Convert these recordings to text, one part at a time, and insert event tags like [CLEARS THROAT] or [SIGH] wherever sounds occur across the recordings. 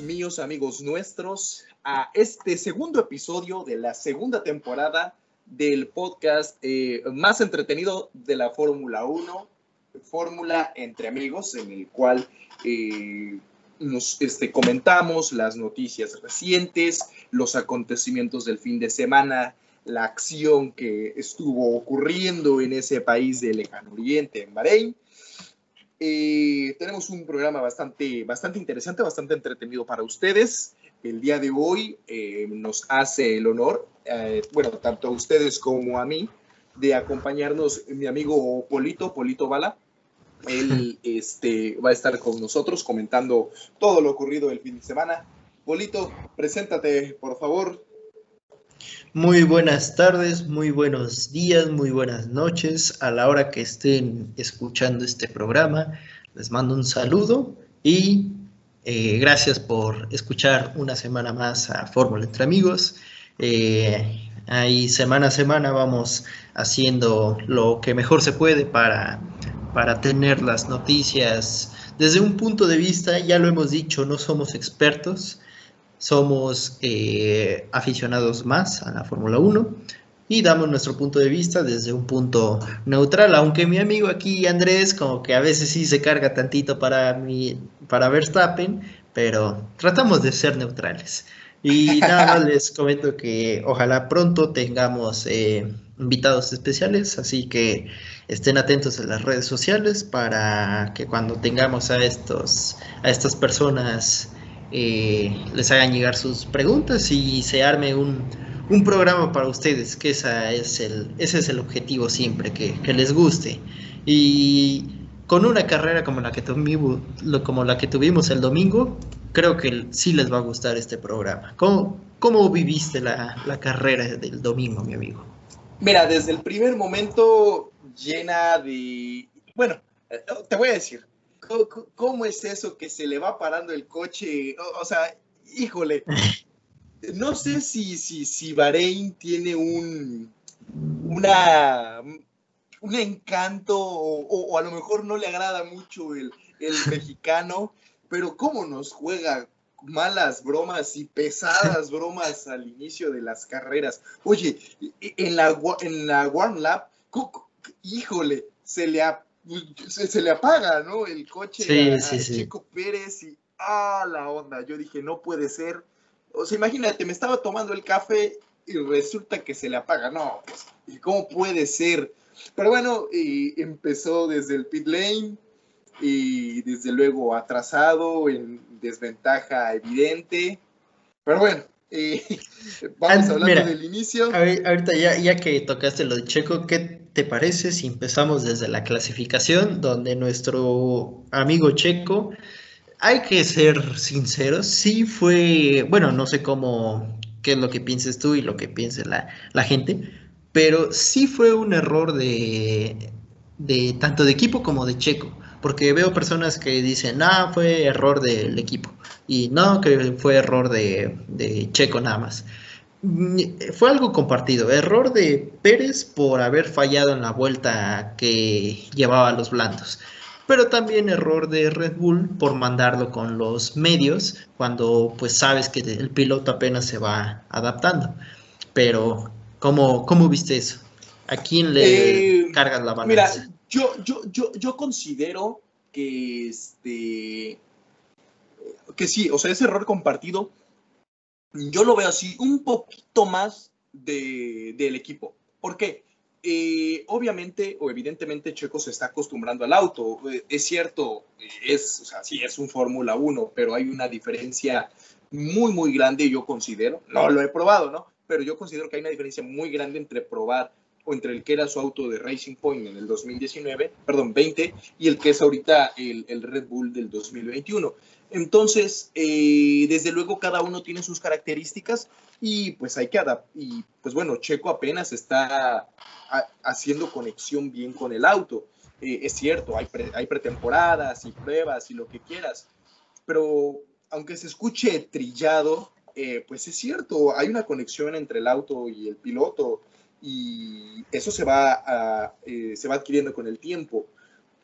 míos, amigos nuestros, a este segundo episodio de la segunda temporada del podcast eh, más entretenido de la Fórmula 1, Fórmula entre amigos, en el cual eh, nos este, comentamos las noticias recientes, los acontecimientos del fin de semana, la acción que estuvo ocurriendo en ese país del lejano oriente, en Bahrein. Eh, tenemos un programa bastante, bastante interesante, bastante entretenido para ustedes. El día de hoy eh, nos hace el honor, eh, bueno, tanto a ustedes como a mí, de acompañarnos mi amigo Polito, Polito Bala. Él [LAUGHS] este, va a estar con nosotros comentando todo lo ocurrido el fin de semana. Polito, preséntate, por favor. Muy buenas tardes, muy buenos días, muy buenas noches a la hora que estén escuchando este programa. Les mando un saludo y eh, gracias por escuchar una semana más a Fórmula entre amigos. Eh, ahí semana a semana vamos haciendo lo que mejor se puede para, para tener las noticias desde un punto de vista, ya lo hemos dicho, no somos expertos, somos eh, aficionados más a la Fórmula 1 y damos nuestro punto de vista desde un punto neutral, aunque mi amigo aquí Andrés como que a veces sí se carga tantito para, mi, para Verstappen, pero tratamos de ser neutrales. Y nada más les comento que ojalá pronto tengamos eh, invitados especiales, así que estén atentos a las redes sociales para que cuando tengamos a estos a estas personas eh, les hagan llegar sus preguntas y se arme un, programa para ustedes, que esa es el, ese es el objetivo siempre, que, les guste. Y con una carrera como la que tuvimos, como la que tuvimos el domingo, creo que sí les va a gustar este programa. ¿Cómo, cómo viviste la, la carrera del domingo, mi amigo? Mira, desde el primer momento llena de... Bueno, eh, te voy a decir, ¿Cómo, es eso que se le va parando el coche? O, sea, híjole. No sé si, si, si Bahrein tiene un, una, un encanto o, a lo mejor no le agrada mucho el, el [LAUGHS] mexicano, pero cómo nos juega malas bromas y pesadas bromas al inicio de las carreras. Oye, en la, en la Warm Lab, híjole, se le ha se, le apaga, ¿no? El coche a, Chico Pérez y ah, la onda. Yo dije, no puede ser. O sea, imagínate, me estaba tomando el café y resulta que se le apaga. No, pues, ¿y cómo puede ser? Pero bueno, y empezó desde el pit lane y desde luego atrasado, en desventaja evidente. Pero bueno, [LAUGHS] vamos hablando del inicio. ahorita ya, ya que tocaste lo de Checo, ¿qué te parece si empezamos desde la clasificación, donde nuestro amigo Checo, hay que ser sinceros, sí fue, bueno, no sé cómo, qué es lo que pienses tú y lo que piense la, la gente, pero sí fue un error de, de tanto de equipo como de Checo porque veo personas que dicen, ah, fue error del equipo, y no, que fue error de, de Checo nada más. Fue algo compartido, error de Pérez por haber fallado en la vuelta que llevaba a los blandos, pero también error de Red Bull por mandarlo con los medios cuando pues sabes que el piloto apenas se va adaptando. Pero, ¿cómo, cómo viste eso? ¿A quién le eh, cargas la balanza? Yo, yo, yo, yo considero que este que sí, o sea, ese error compartido, yo lo veo así, un poquito más de, del equipo. ¿Por qué? Eh, obviamente o evidentemente Checo se está acostumbrando al auto. Eh, es cierto, es, o sí, es un Fórmula 1, pero hay una diferencia muy, muy grande, yo considero. No lo he probado, ¿no? Pero yo considero que hay una diferencia muy grande entre probar o entre el que era su auto de Racing Point en el 2019, perdón, 20, y el que es ahorita el, el Red Bull del 2021. Entonces, eh, desde luego cada uno tiene sus características y pues hay que adaptar. Y pues bueno, Checo apenas está haciendo conexión bien con el auto. Eh, es cierto, hay, pretemporadas y pruebas y lo que quieras, pero aunque se escuche trillado, eh, pues es cierto, hay una conexión entre el auto y el piloto y eso se va, eh, se va adquiriendo con el tiempo.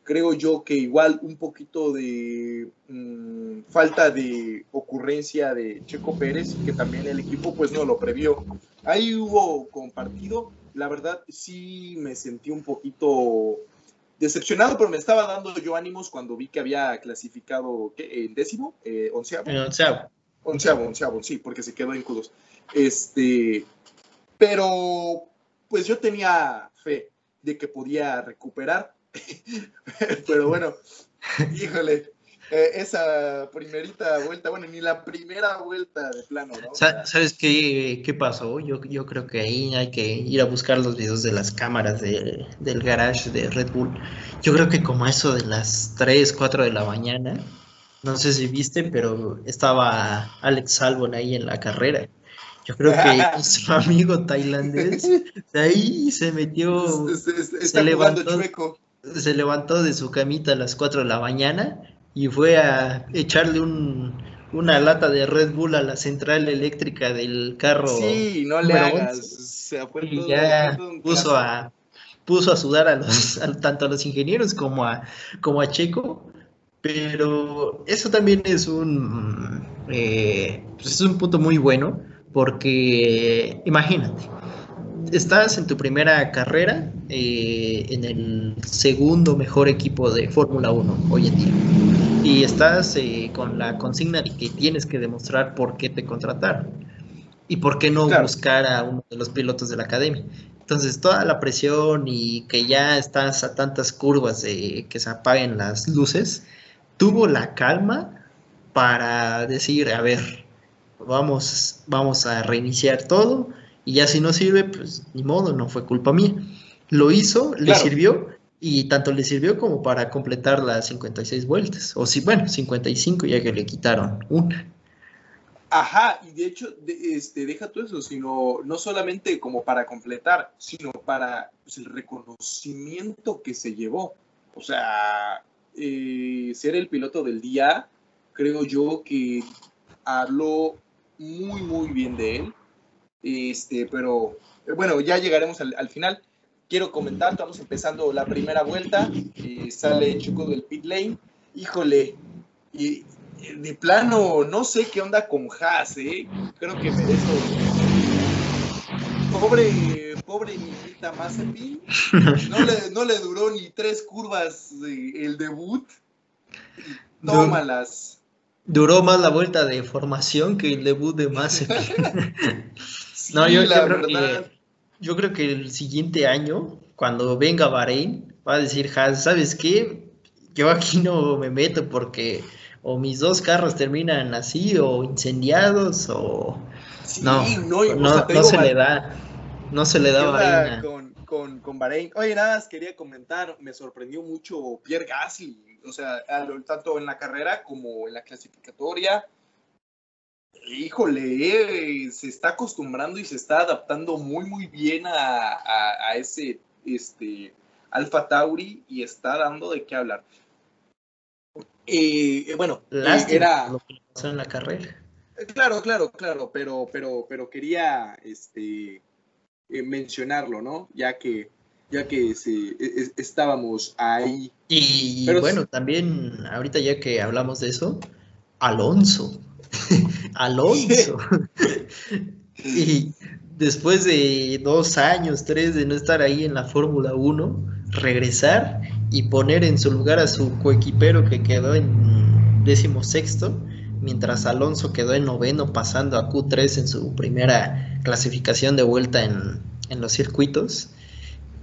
Creo yo que igual un poquito de mm, falta de ocurrencia de Checo Pérez, que también el equipo pues no lo previó. Ahí hubo compartido, la verdad sí me sentí un poquito decepcionado, pero me estaba dando yo ánimos cuando vi que había clasificado ¿qué? en décimo, eh, onceavo. onceavo. Onceavo, onceavo, sí, porque se quedó en Q2. Este, pero pues yo tenía fe de que podía recuperar. [LAUGHS] pero bueno, híjole, eh, esa primerita vuelta, bueno, ni la primera vuelta de plano, ¿no? ¿Sabes qué, qué pasó? Yo, yo creo que ahí hay que ir a buscar los videos de las cámaras del garage de Red Bull. Yo creo que como eso de las 3, 4 de la mañana, no sé si viste, pero estaba Alex Albon ahí en la carrera. Yo creo que [LAUGHS] su amigo tailandés de ahí se metió, se, levantó, se levantó de su camita a las 4 de la mañana y fue a echarle un, una lata de Red Bull a la central eléctrica del carro. Sí, no le hagas. Se y ya puso a, puso a sudar a los, [LAUGHS] tanto a los ingenieros como a, como a Checo. Pero eso también es un, eh, pues es un punto muy bueno porque imagínate, estás en tu primera carrera eh, en el segundo mejor equipo de Fórmula 1 hoy en día. Y estás eh, con la consigna de que tienes que demostrar por qué te contrataron y por qué no buscar a uno de los pilotos de la academia. Entonces, toda la presión y que ya estás a tantas curvas de que se apaguen las luces, tuvo la calma para decir, a ver, vamos, vamos a reiniciar todo y ya si no sirve, pues ni modo, no fue culpa mía. Lo hizo, le sirvió y tanto le sirvió como para completar las 56 vueltas. O si, bueno, 55 ya que le quitaron una. Ajá, y de hecho, este, deja todo eso, sino no solamente como para completar, sino para pues, el reconocimiento que se llevó. O sea, eh, ser el piloto del día, creo yo que habló muy, muy bien de él. Este, pero eh, bueno, ya llegaremos al, final. Quiero comentar, estamos empezando la primera vuelta. Eh, sale Chico del pit lane. Híjole, y eh, de plano, no sé qué onda con Haas, ¿eh? Creo que merezco. Pobre, pobre niñita Mazepin. No le, no le duró ni tres curvas el debut. Tómalas. Duró más la vuelta de formación que el debut de Mazepin. [LAUGHS] no, yo, creo que, yo creo que el siguiente año, cuando venga Bahrein, va a decir ¿sabes qué? Yo aquí no me meto porque o mis dos carros terminan así o incendiados o... no, no, se le da, no se le da Bahrein. Con, con, con Bahrein. Oye, nada más quería comentar, me sorprendió mucho Pierre Gasly o sea, tanto en la carrera como en la clasificatoria. Híjole, eh, se está acostumbrando y se está adaptando muy, muy bien a, ese este, Alfa Tauri y está dando de qué hablar. Eh, eh, bueno, era lo que pasó en la carrera. Claro, claro, claro, pero, pero, pero quería este, mencionarlo, ¿no? Ya que ya que e, e, estábamos ahí. Y bueno, también ahorita ya que hablamos de eso, Alonso. Alonso. [LAUGHS] y después de dos años, tres de no estar ahí en la Fórmula 1, regresar y poner en su lugar a su coequipero que quedó en décimo sexto, mientras Alonso quedó en noveno pasando a Q3 en su primera clasificación de vuelta en, en los circuitos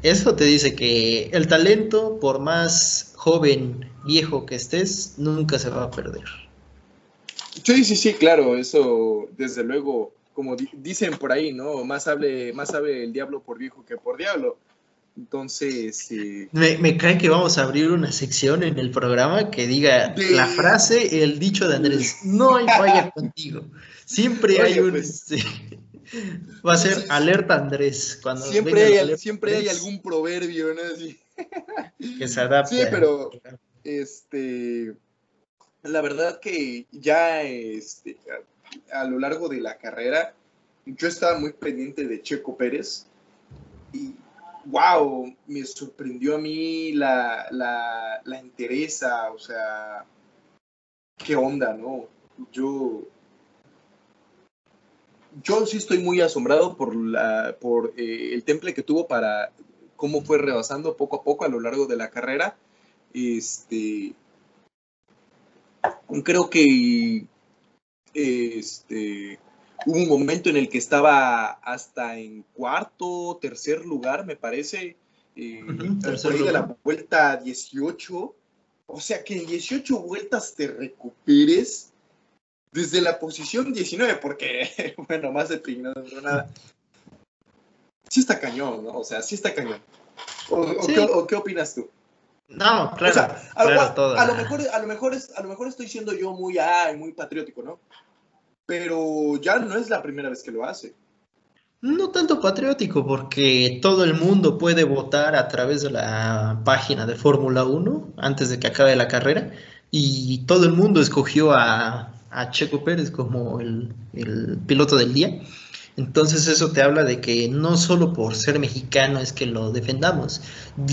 eso te dice que el talento, por más joven, viejo que estés, nunca se va a perder. Sí, sí, sí, claro, eso desde luego, como dicen por ahí, ¿no? Más hable, más sabe el diablo por viejo que por diablo. Entonces... Eh, me, me, cae que vamos a abrir una sección en el programa que diga la frase, el dicho de Andrés, no hay falla [LAUGHS] contigo. Siempre hay un... Pues, este, Va a ser alerta Andrés. Cuando siempre hay, siempre hay algún proverbio, ¿no? Que se adapte. Sí, pero este, la verdad que ya este, a, lo largo de la carrera, yo estaba muy pendiente de Checo Pérez y wow, me sorprendió a mí la, la, la entereza, o sea, qué onda, ¿no? Yo, yo sí estoy muy asombrado por, la, por eh, el temple que tuvo para cómo fue rebasando poco a poco a lo largo de la carrera. Este, creo que este, hubo un momento en el que estaba hasta en cuarto, tercer lugar, me parece, eh, de la vuelta 18. O sea, que en 18 vueltas te recuperes desde la posición 19, porque, [LAUGHS] bueno, más de no nada. Sí está cañón, ¿no? O sea, sí está cañón. ¿O, qué, opinas tú? No, claro. a, lo mejor, a, lo mejor a lo mejor estoy siendo yo muy, ay, muy patriótico, ¿no? Pero ya no es la primera vez que lo hace. No tanto patriótico, porque todo el mundo puede votar a través de la página de Fórmula 1 antes de que acabe la carrera y todo el mundo escogió a, a Checo Pérez como el, el, piloto del día. Entonces eso te habla de que no solo por ser mexicano es que lo defendamos,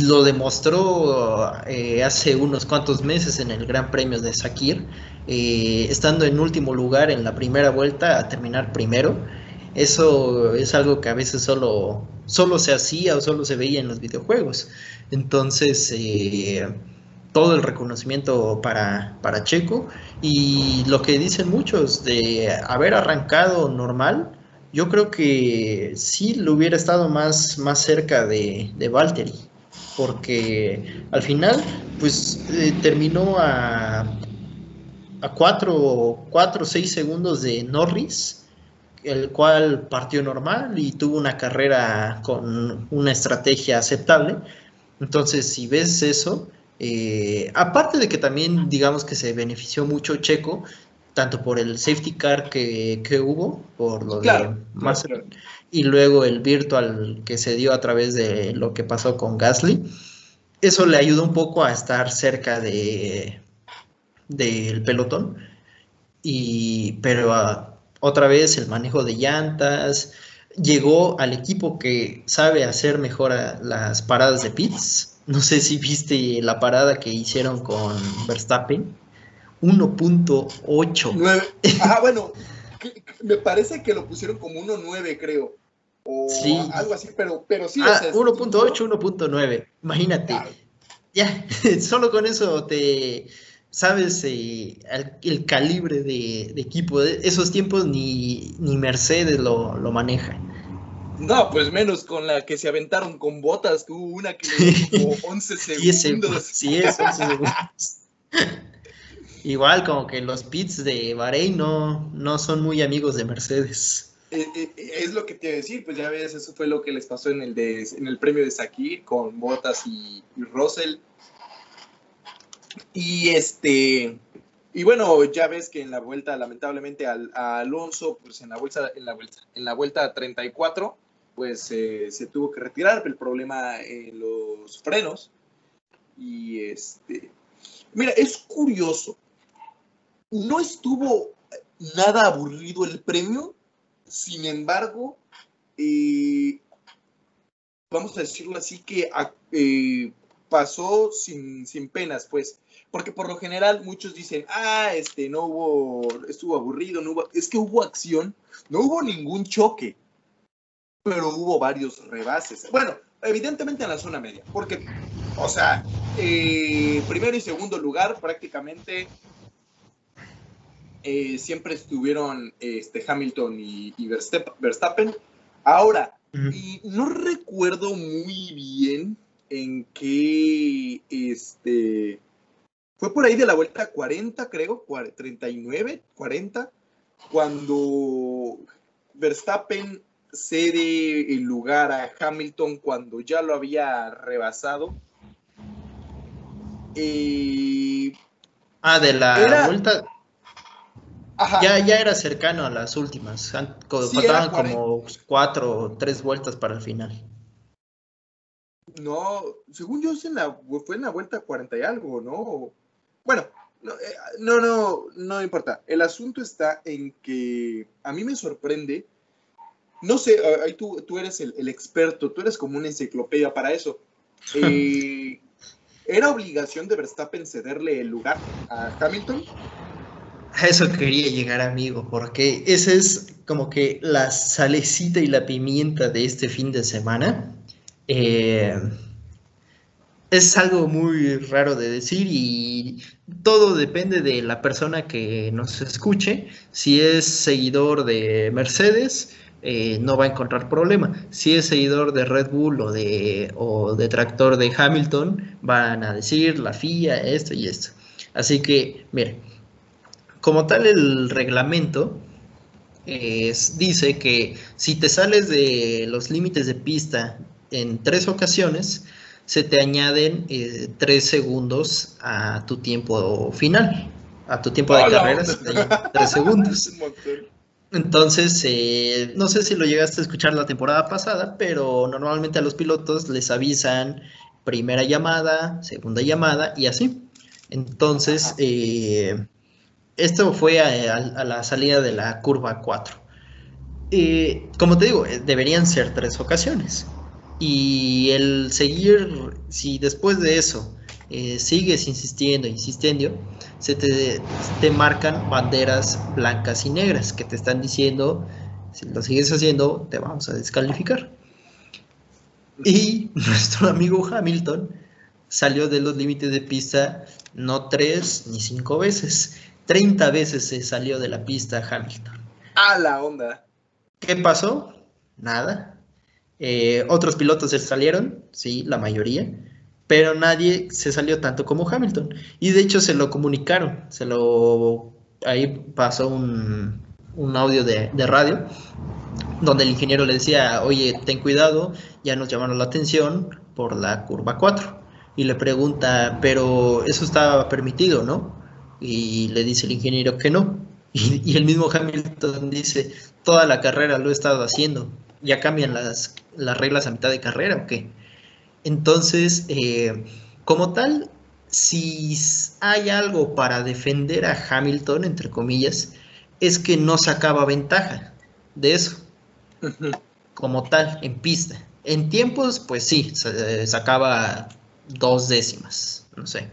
lo demostró eh, hace unos cuantos meses en el Gran Premio de Sakir, eh, estando en último lugar en la primera vuelta a terminar primero. Eso es algo que a veces solo, solo se hacía o solo se veía en los videojuegos. Entonces, eh, todo el reconocimiento para, para Checo y lo que dicen muchos de haber arrancado normal, yo creo que sí lo hubiera estado más, más cerca de, de Valtteri, porque al final pues eh, terminó a, a 4 o 6 segundos de Norris, el cual partió normal y tuvo una carrera con una estrategia aceptable. Entonces, si ves eso, eh, aparte de que también, digamos que se benefició mucho Checo, tanto por el safety car que, hubo, por lo de y luego el virtual que se dio a través de lo que pasó con Gasly. Eso le ayudó un poco a estar cerca de del pelotón. Y, pero ah, otra vez el manejo de llantas, llegó al equipo que sabe hacer mejor las paradas de pits, no sé si viste la parada que hicieron con Verstappen. 1.8. [LAUGHS] Ah, bueno, me parece que lo pusieron como 1.9, creo. O sí. algo así, pero, pero sí. Ah, 1.8, 1.9. Imagínate. Ya, [LAUGHS] solo con eso te sabes eh, el, calibre de, equipo. De esos tiempos ni, ni Mercedes lo, lo maneja. No, pues menos con la que se aventaron con botas, tuvo una que le [LAUGHS] como 11 segundos. sí, es 11 segundos. Igual como que los pits de Bahrein no, no son muy amigos de Mercedes. Eh, eh, es lo que te iba a decir, pues ya ves, eso fue lo que les pasó en el, de, en el premio de Sakir con Botas y, Russell. Y este, y bueno, ya ves que en la vuelta, lamentablemente, a Alonso, pues en la vuelta, en la vuelta, en la vuelta 34, pues se tuvo que retirar el problema en los frenos. Y este, mira, es curioso. No estuvo nada aburrido el premio, sin embargo, eh, vamos a decirlo así, que eh, pasó sin, sin penas, pues, porque por lo general muchos dicen, ah, este, no hubo, estuvo aburrido, no hubo, es que hubo acción, no hubo ningún choque, pero hubo varios rebases. Bueno, evidentemente en la zona media, porque, o sea, eh, primero y segundo lugar prácticamente eh, siempre estuvieron este, Hamilton y, Verstappen. Ahora, y no recuerdo muy bien en qué, este, fue por ahí de la vuelta 40, creo, 39, 40, cuando Verstappen cede el lugar a Hamilton cuando ya lo había rebasado. Y... Ah, de la vuelta. Ya, ya era cercano a las últimas. faltaban como cuatro o tres vueltas para el final. No, según yo fue en la vuelta 40 y algo, ¿no? Bueno, no, eh, no, no, no importa. El asunto está en que a mí me sorprende no sé, ahí tú, tú eres el, experto, tú eres como una enciclopedia para eso. [LAUGHS] Eh, ¿Era obligación de Verstappen cederle el lugar a Hamilton? A eso quería llegar, amigo, porque esa es como que la salecita y la pimienta de este fin de semana. Eh, es algo muy raro de decir y todo depende de la persona que nos escuche. Si es seguidor de Mercedes, eh, no va a encontrar problema. Si es seguidor de Red Bull o de, o detractor de Hamilton, van a decir la FIA, esto y esto. Así que, mire, como tal el reglamento dice que si te sales de los límites de pista en tres ocasiones, se te añaden eh, tres segundos a tu tiempo final. A tu tiempo de carrera se te tres segundos. [LAUGHS] Entonces, eh, no sé si lo llegaste a escuchar la temporada pasada, pero normalmente a los pilotos les avisan primera llamada, segunda llamada y así. Entonces, eh, esto fue a, la salida de la curva 4. como te digo, deberían ser tres ocasiones. Y el seguir, si después de eso eh, sigues insistiendo, insistiendo, se te, te, marcan banderas blancas y negras que te están diciendo, si lo sigues haciendo, te vamos a descalificar. Y [LAUGHS] nuestro amigo Hamilton salió de los límites de pista no tres ni cinco veces, 30 veces se salió de la pista Hamilton. A la onda. ¿Qué pasó? Nada. Eh, otros pilotos se salieron, sí, la mayoría, pero nadie se salió tanto como Hamilton. Y de hecho se lo comunicaron, se lo ahí pasó un, audio de, radio donde el ingeniero le decía, oye, ten cuidado, ya nos llamaron la atención por la curva 4. Y le pregunta, pero eso estaba permitido, ¿no? Y le dice el ingeniero que no. [LAUGHS] Y, y el mismo Hamilton dice, toda la carrera lo he estado haciendo, ya cambian las, las reglas a mitad de carrera o qué. Entonces, eh, como tal, si hay algo para defender a Hamilton, entre comillas, es que no sacaba ventaja de eso, como tal, en pista. En tiempos, pues sí, sacaba dos décimas, no sé.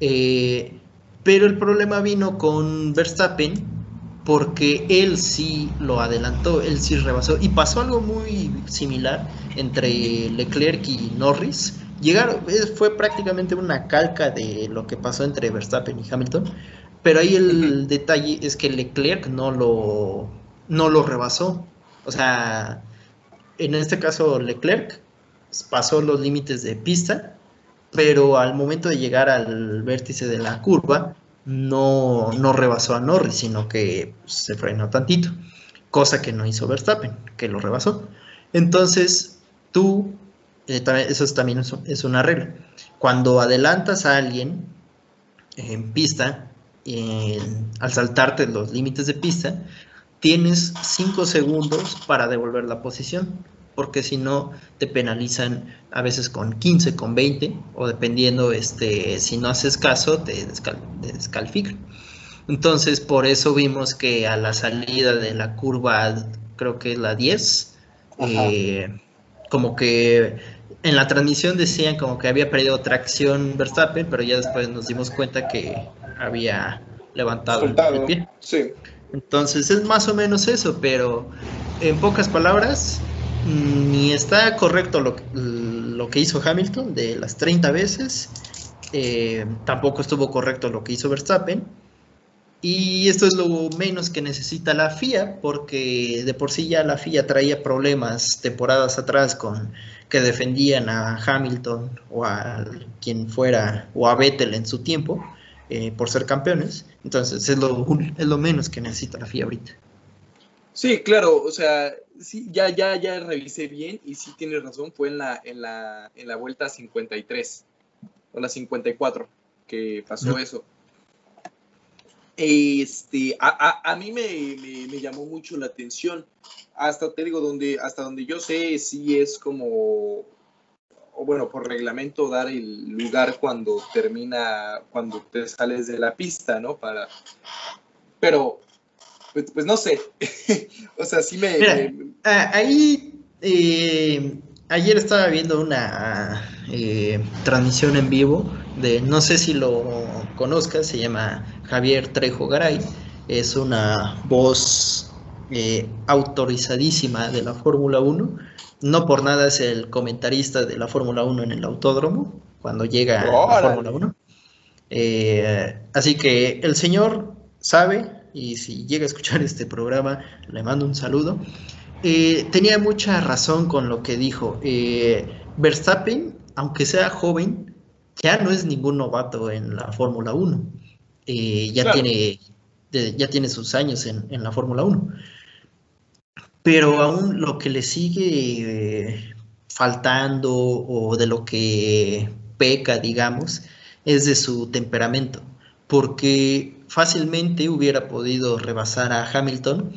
Eh, pero el problema vino con Verstappen, porque él sí lo adelantó, él sí rebasó. Y pasó algo muy similar entre Leclerc y Norris. Llegaron, fue prácticamente una calca de lo que pasó entre Verstappen y Hamilton. Pero ahí el detalle es que Leclerc no lo, no lo rebasó. O sea, en este caso Leclerc pasó los límites de pista, pero al momento de llegar al vértice de la curva, no, no rebasó a Norris, sino que se frenó tantito, cosa que no hizo Verstappen, que lo rebasó. Entonces, tú, eh, eso también es, una regla. Cuando adelantas a alguien en pista, al saltarte los límites de pista, tienes 5 segundos para devolver la posición porque si no te penalizan a veces con 15, con 20, o dependiendo, este, si no haces caso, te, descalifican. Entonces, por eso vimos que a la salida de la curva, creo que es la 10, eh, como que en la transmisión decían como que había perdido tracción Verstappen, pero ya después nos dimos cuenta que había levantado el pie. Sí. Entonces es más o menos eso, pero en pocas palabras, ni está correcto lo, que hizo Hamilton de las 30 veces, eh, tampoco estuvo correcto lo que hizo Verstappen. Y esto es lo menos que necesita la FIA, porque de por sí ya la FIA traía problemas temporadas atrás con que defendían a Hamilton o a quien fuera, o a Vettel en su tiempo, eh, por ser campeones. Entonces es lo, es lo menos que necesita la FIA ahorita. Sí, claro, o sea, sí, ya, ya, ya revisé bien y sí tienes razón, fue en la, en la, en la vuelta 53 o la 54 que pasó eso. Este, a, a, mí me, me, llamó mucho la atención. Hasta te digo, donde, hasta donde yo sé, sí es como, o bueno, por reglamento dar el lugar cuando termina, cuando te sales de la pista, ¿no? Para, pero pues, pues no sé. [LAUGHS] o sea, sí me... ahí, eh, ayer estaba viendo una eh, transmisión en vivo de, no sé si lo conozcas, se llama Javier Trejo Garay, es una voz eh, autorizadísima de la Fórmula 1, no por nada es el comentarista de la Fórmula 1 en el autódromo, cuando llega a la Fórmula 1. Eh, así que el señor sabe, y si llega a escuchar [LAUGHS] este programa, le mando un saludo. Eh, tenía mucha razón con lo que dijo. Verstappen, aunque sea joven, ya no es ningún novato en la Fórmula 1. ya, tiene, ya tiene sus años en, en la Fórmula 1 pero aún lo que le sigue eh, faltando o de lo que peca, digamos, es de su temperamento, porque fácilmente hubiera podido rebasar a Hamilton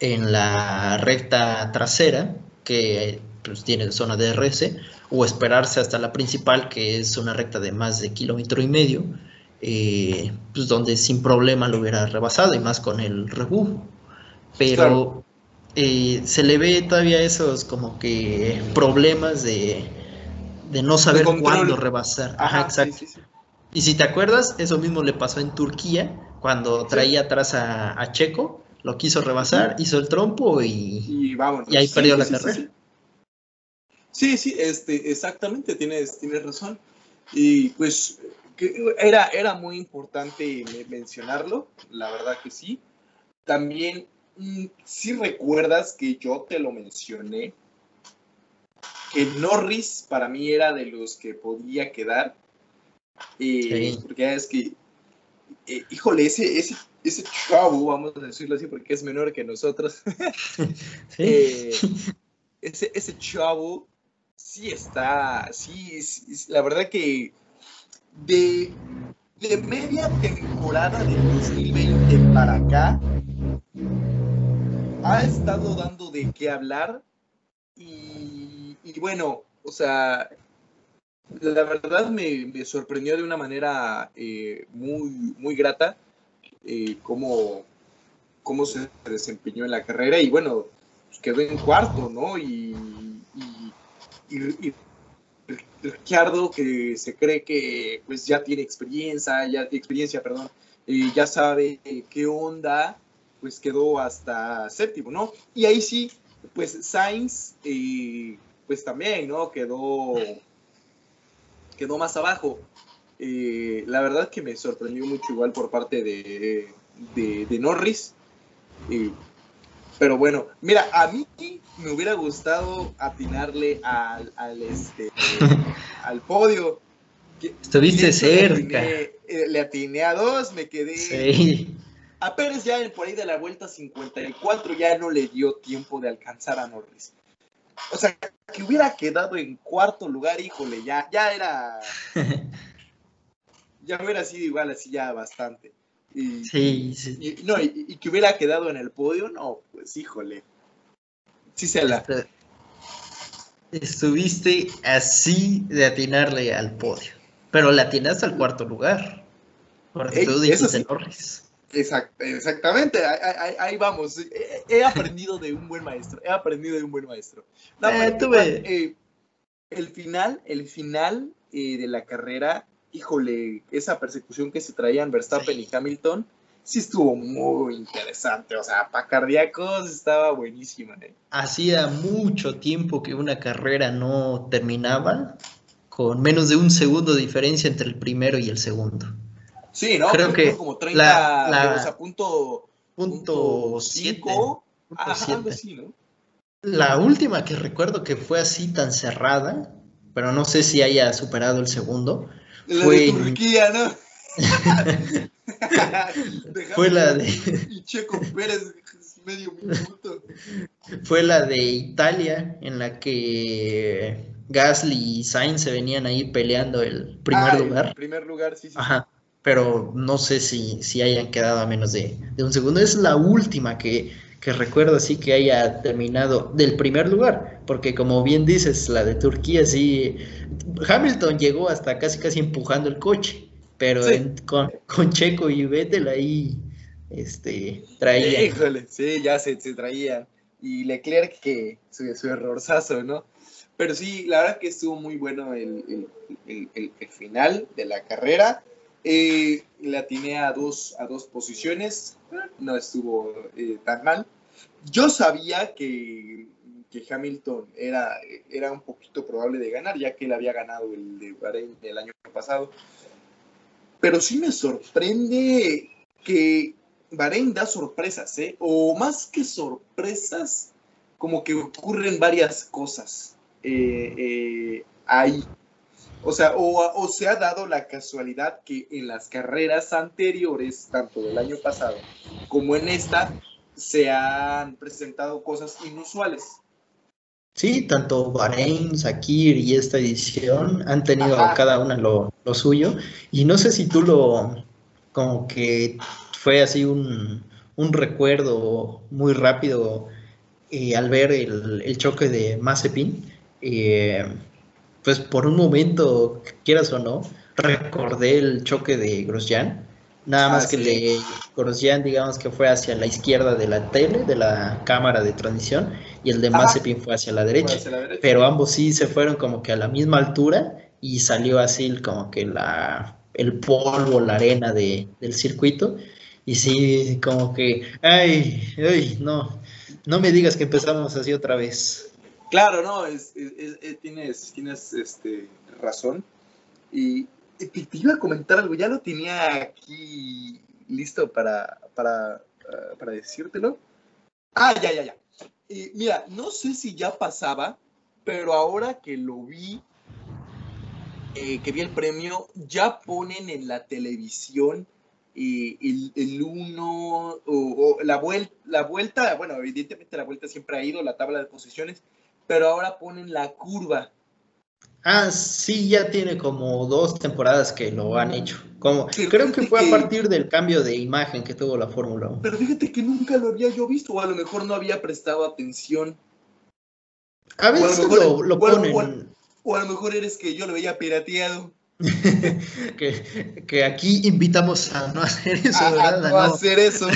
en la recta trasera, que pues, tiene zona de RS, o esperarse hasta la principal, que es una recta de más de kilómetro y medio, eh, pues donde sin problema lo hubiera rebasado, y más con el rebufo. Pero eh, se le ve todavía esos como que problemas de, no saber cuándo rebasar. Ajá, exacto. Y si te acuerdas, eso mismo le pasó en Turquía, cuando traía atrás a, Checo, lo quiso rebasar, hizo el trompo y, y, ahí perdió la carrera. Sí, sí, este, exactamente, tienes, tienes razón. Y pues era, era muy importante mencionarlo, la verdad que sí. También Mm, si recuerdas que yo te lo mencioné, que Norris para mí era de los que podía quedar. Eh, porque es que, eh, híjole, ese, ese, ese chavo, vamos a decirlo así porque es menor que nosotros, [LAUGHS] eh, ese, ese chavo sí está, sí, la verdad que de, de media temporada de 2020 para acá, ha estado dando de qué hablar y, bueno, o sea, la verdad me, sorprendió de una manera eh, muy, muy grata eh, cómo, cómo, se desempeñó en la carrera y bueno, pues quedó en cuarto, ¿no? Y, y, y, Ricciardo que se cree que pues ya tiene experiencia, ya experiencia, perdón, eh, ya sabe qué onda, pues quedó hasta séptimo, ¿no? Y ahí sí, pues Sainz, eh, pues también, ¿no? Quedó, quedó más abajo. Eh, la verdad que me sorprendió mucho igual por parte de, de, Norris. Eh, pero bueno, mira, a mí me hubiera gustado atinarle al, al, este, [LAUGHS] al podio. Estuviste cerca. Le atiné, a dos, me quedé. Sí. A Pérez ya por ahí de la vuelta 54 ya no le dio tiempo de alcanzar a Norris. O sea, que hubiera quedado en cuarto lugar, híjole, ya, ya era. [LAUGHS] ya hubiera sido igual así ya bastante. Y, sí, sí. Y, no, y, que hubiera quedado en el podio, no, pues híjole. Sí se la. Este, estuviste así de atinarle al podio. Pero le atinaste al cuarto lugar. Porque tú dijiste Norris exactamente, ahí, vamos. He, aprendido de un buen maestro. He aprendido de un buen maestro. Eh, eh, el final, el final eh, de la carrera, híjole, esa persecución que se traían Verstappen y Hamilton, sí estuvo muy interesante. O sea, para cardíacos estaba buenísima. Hacía mucho tiempo que una carrera no terminaba con menos de un segundo de diferencia entre el primero y el segundo. Sí, ¿no? Creo, que como 30, la, o sea, punto, punto 5. Sí, ¿no? La última que recuerdo que fue así tan cerrada, pero no sé si haya superado el segundo. La fue de Turquía, ¿no? [LAUGHS] fue la de. [LAUGHS] Y Checo Pérez medio minuto. Fue la de Italia, en la que Gasly y Sainz se venían ahí peleando el primer lugar. El primer lugar, sí, sí. Ajá pero no sé si, si hayan quedado a menos de, un segundo. Es la última que, recuerdo así que haya terminado del primer lugar, porque como bien dices, la de Turquía sí, Hamilton llegó hasta casi casi empujando el coche, pero con, Checo y Vettel ahí este, traía. Híjole, sí, ya se, se traía. Y Leclerc que su, su errorzazo, ¿no? Pero sí, la verdad que estuvo muy bueno el, el, el, el final de la carrera. Eh, la tiene a dos, a dos posiciones, no estuvo eh, tan mal. Yo sabía que, que, Hamilton era, era un poquito probable de ganar, ya que él había ganado el de Bahrein el año pasado. Pero sí me sorprende que Bahrein da sorpresas, ¿eh? O más que sorpresas, como que ocurren varias cosas eh, eh, ahí. O sea, o, se ha dado la casualidad que en las carreras anteriores, tanto del año pasado como en esta, se han presentado cosas inusuales. Sí, tanto Bahrein, Sakir y esta edición han tenido cada una lo, suyo. Y no sé si tú lo, como que fue así un, recuerdo muy rápido eh, al ver el, choque de Mazepin. Eh, pues por un momento, quieras o no, recordé el choque de Grosjean. Nada más ah, que le, Grosjean, digamos que fue hacia la izquierda de la tele, de la cámara de transmisión, y el de Mazepin fue hacia la, derecha, Pero ambos sí se fueron como que a la misma altura y salió así como que la, el polvo, la arena de, del circuito. Y sí, como que, ay, ay, no, no me digas que empezamos así otra vez. Claro, no, es, tienes, tienes este, razón. Y, te, iba a comentar algo, ya lo tenía aquí listo para, para, ah, para decírtelo. Ah, ya, ya, ya. mira, no sé si ya pasaba, pero ahora que lo vi, eh, que vi el premio, ya ponen en la televisión eh, el, el, uno, o, la, vuelta, la vuelta, bueno, evidentemente la vuelta siempre ha ido, la tabla de posiciones, pero ahora ponen la curva. Ah, sí, ya tiene como dos temporadas que lo han hecho. Como, creo que fue a partir del cambio de imagen que tuvo la Fórmula 1. Pero fíjate que nunca lo había yo visto, o a lo mejor no había prestado atención. A veces lo, lo, ponen. O a, lo mejor eres que yo lo veía pirateado. [LAUGHS] que, que, aquí invitamos a no hacer eso, a, no, hacer eso.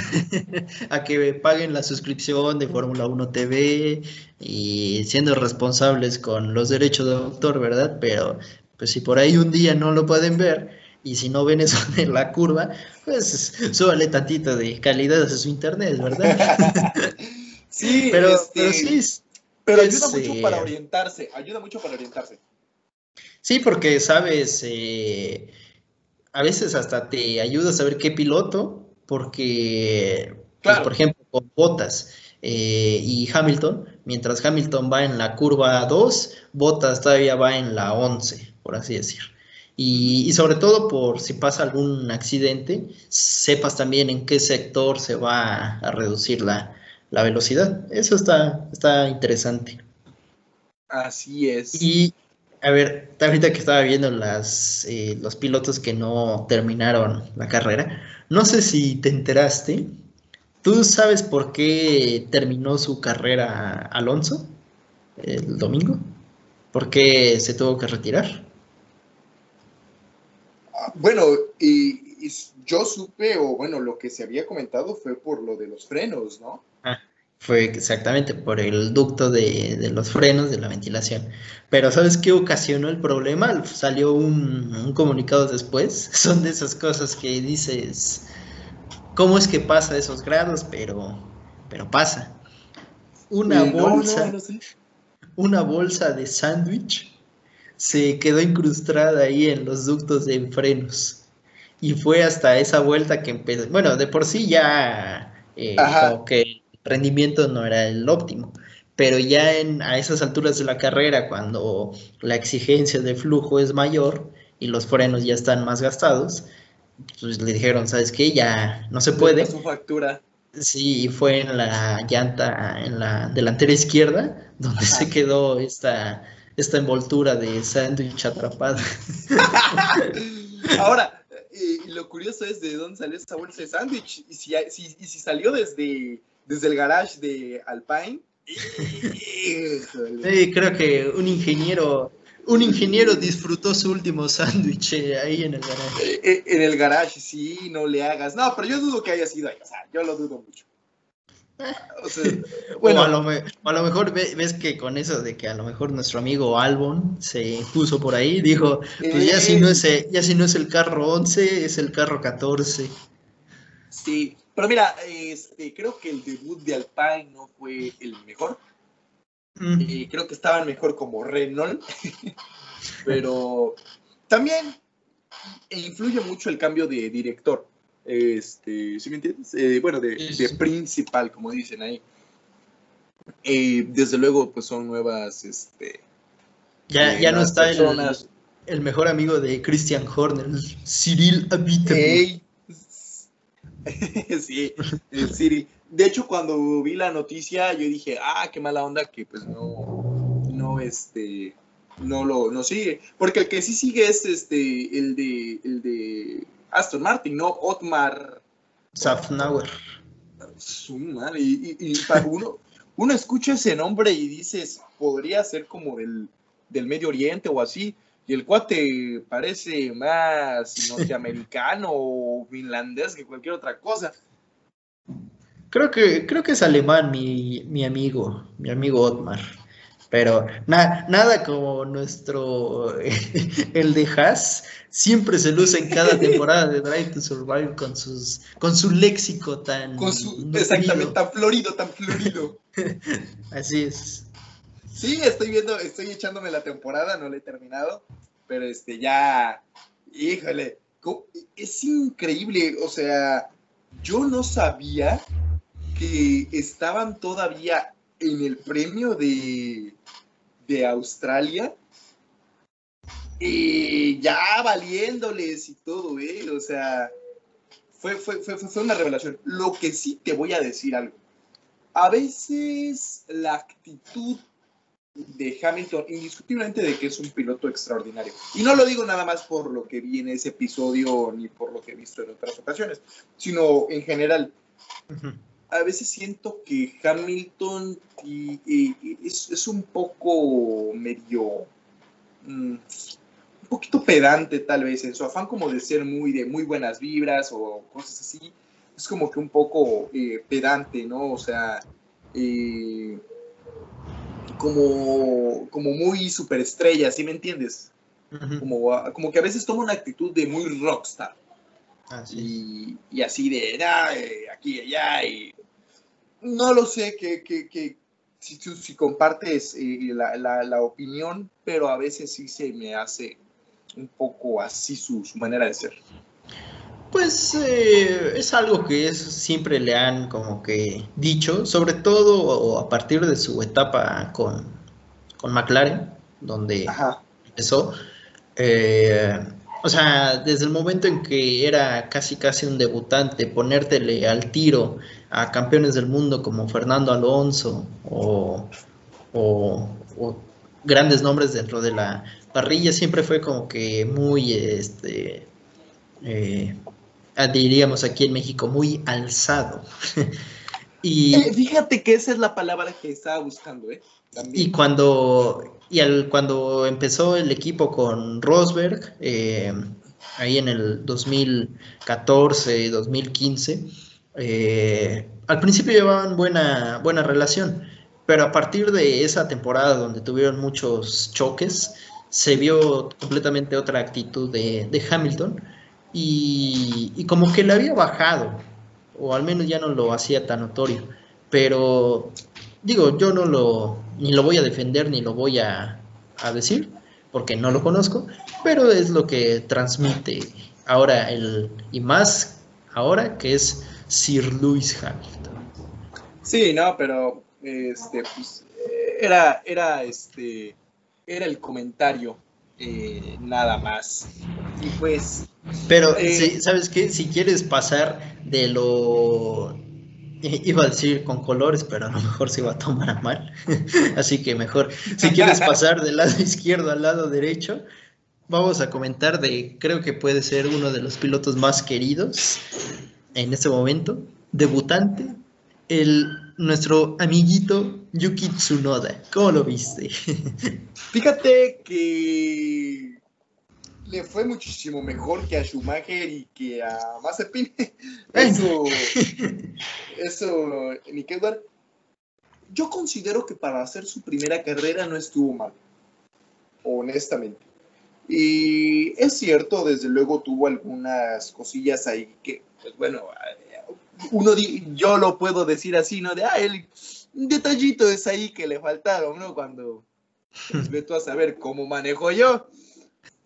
[LAUGHS] a que paguen la suscripción de Fórmula 1 TV y siendo responsables con los derechos de autor, ¿verdad? Pero pues si por ahí un día no lo pueden ver y si no ven eso de la curva, pues súbale tantito de calidad a su internet, ¿verdad? [LAUGHS] sí, pero, este, sí. Pero ayuda mucho para orientarse, ayuda mucho para orientarse. Sí, porque sabes, eh, a veces hasta te ayuda a saber qué piloto, porque, pues, por ejemplo, con Botas eh, y Hamilton, mientras Hamilton va en la curva 2, Botas todavía va en la 11, por así decir. Y, sobre todo por si pasa algún accidente, sepas también en qué sector se va a, reducir la, la, velocidad. Eso está, está interesante. Así es. Y a ver, ahorita que estaba viendo las, eh, los pilotos que no terminaron la carrera, no sé si te enteraste. ¿Tú sabes por qué terminó su carrera Alonso el domingo? ¿Por qué se tuvo que retirar? Ah, bueno, y, yo supe, o bueno, lo que se había comentado fue por lo de los frenos, ¿no? Fue exactamente por el ducto de, los frenos, de la ventilación. Pero ¿sabes qué ocasionó el problema? Salió un, comunicado después. [LAUGHS] Son de esas cosas que dices, ¿cómo es que pasa esos grados? Pero, pero pasa. Una bolsa, una bolsa de sándwich se quedó incrustada ahí en los ductos de frenos. Y fue hasta esa vuelta que empezó. Bueno, de por sí ya eh, como que rendimiento no era el óptimo. Pero ya en, a esas alturas de la carrera, cuando la exigencia de flujo es mayor y los frenos ya están más gastados, pues le dijeron, ¿sabes qué? Ya no se puede. Su factura. Sí, fue en la llanta, en la delantera izquierda, donde se quedó esta, esta envoltura de sándwich atrapada. [LAUGHS] Ahora, y lo curioso es de dónde salió esa bolsa de sándwich. Y si, y si salió desde desde el garage de Alpine. Sí, creo que un ingeniero, un ingeniero disfrutó su último sándwich eh, ahí en el garage. Eh, eh, en el garage, sí, no le hagas. No, pero yo dudo que haya sido ahí. O sea, yo lo dudo mucho. O sea, [LAUGHS] bueno, a lo, a lo, mejor ves que con eso de que a lo mejor nuestro amigo Albon se puso por ahí, dijo, pues ya si no es, ya si no es el carro 11, es el carro 14. Sí, pero mira, este, creo que el debut de Alpine no fue el mejor. Mm. creo que estaban mejor como Renault. [LAUGHS] pero también influye mucho el cambio de director. Este, ¿sí me entiendes? Eh, bueno, de, principal, como dicen ahí. Eh, desde luego, pues son nuevas, este... Ya, ya no está el, el, mejor amigo de Christian Horner, Cyril Abiteboul. [LAUGHS] sí, el Siri. De hecho, cuando vi la noticia, yo dije, ah, qué mala onda que pues no, no, este, no lo, no sigue. Porque el que sí sigue es este, el de, el de Aston Martin, ¿no? Otmar. Safnauer. Su madre. Y, y, para uno, uno escucha ese nombre y dices, podría ser como del, del Medio Oriente o así. Y el cuate parece más norteamericano o finlandés que cualquier otra cosa. Creo que, creo que es alemán mi, mi amigo, mi amigo Otmar. Pero nada como nuestro, [LAUGHS] el de Haas, siempre se luce en cada temporada de Drive to Survive con, sus, con su léxico tan... Con su, exactamente, tan florido, tan florido. [LAUGHS] Así es. Sí, estoy viendo, estoy echándome la temporada, no la he terminado, pero este ya, híjole, es increíble, o sea, yo no sabía que estaban todavía en el premio de, de Australia y ya valiéndoles y todo, ¿eh? O sea, fue, fue, fue, fue una revelación. Lo que sí te voy a decir algo. A veces la actitud de Hamilton, indiscutiblemente de que es un piloto extraordinario. Y no lo digo nada más por lo que vi en ese episodio ni por lo que he visto en otras ocasiones, sino en general a veces siento que Hamilton es, un poco medio, mm, un poquito pedante tal vez, en su afán como de ser muy de muy buenas vibras o cosas así, es como que un poco eh, pedante, ¿no? O sea, eh, como, como muy superestrella, ¿sí me entiendes? como, como que a veces toma una actitud de muy rockstar. Y, y, así de, eh, aquí y allá, y no lo sé que, que, que si, si, compartes eh, la, la, la, opinión, pero a veces sí se me hace un poco así su, su manera de ser. Pues eh, es algo que es, siempre le han como que dicho, sobre todo a partir de su etapa con, con McLaren, donde empezó. Eh, o sea, desde el momento en que era casi casi un debutante, ponértele al tiro a campeones del mundo como Fernando Alonso o, grandes nombres dentro de la parrilla, siempre fue como que muy, este, eh, diríamos aquí en México, muy alzado. [LAUGHS] y eh, fíjate que esa es la palabra que estaba buscando, ¿eh? Y cuando y al, cuando empezó el equipo con Rosberg, eh, ahí en el 2014, 2015, eh, al principio llevaban buena, buena relación, pero a partir de esa temporada donde tuvieron muchos choques, se vio completamente otra actitud de, Hamilton y, como que le había bajado, o al menos ya no lo hacía tan notorio, pero digo, yo no lo, ni lo voy a defender ni lo voy a, decir, porque no lo conozco, pero es lo que transmite ahora el, y más ahora que es Sir Lewis Hamilton. Sí, no, pero este, pues, era, era, este, era el comentario, eh, nada más. Y pues. Pero, eh, ¿sabes qué? Si quieres pasar de lo Iba a decir con colores, pero a lo mejor se iba a tomar a mal. [LAUGHS] Así que mejor, si quieres pasar del lado [LAUGHS] izquierdo al lado derecho, vamos a comentar de, creo que puede ser uno de los pilotos más queridos en este momento, debutante, el nuestro amiguito Yuki Tsunoda. ¿Cómo lo viste? [LAUGHS] Fíjate que le fue muchísimo mejor que a Schumacher y que a Mazepin. [LAUGHS] Eso, eso, Nick Edward. Yo considero que para hacer su primera carrera no estuvo mal, honestamente. Y es cierto, desde luego tuvo algunas cosillas ahí que, pues bueno, uno, yo lo puedo decir así, ¿no? De, ah, el detallito es ahí que le faltaron, ¿no? Cuando pues, ve tú a saber cómo manejo yo.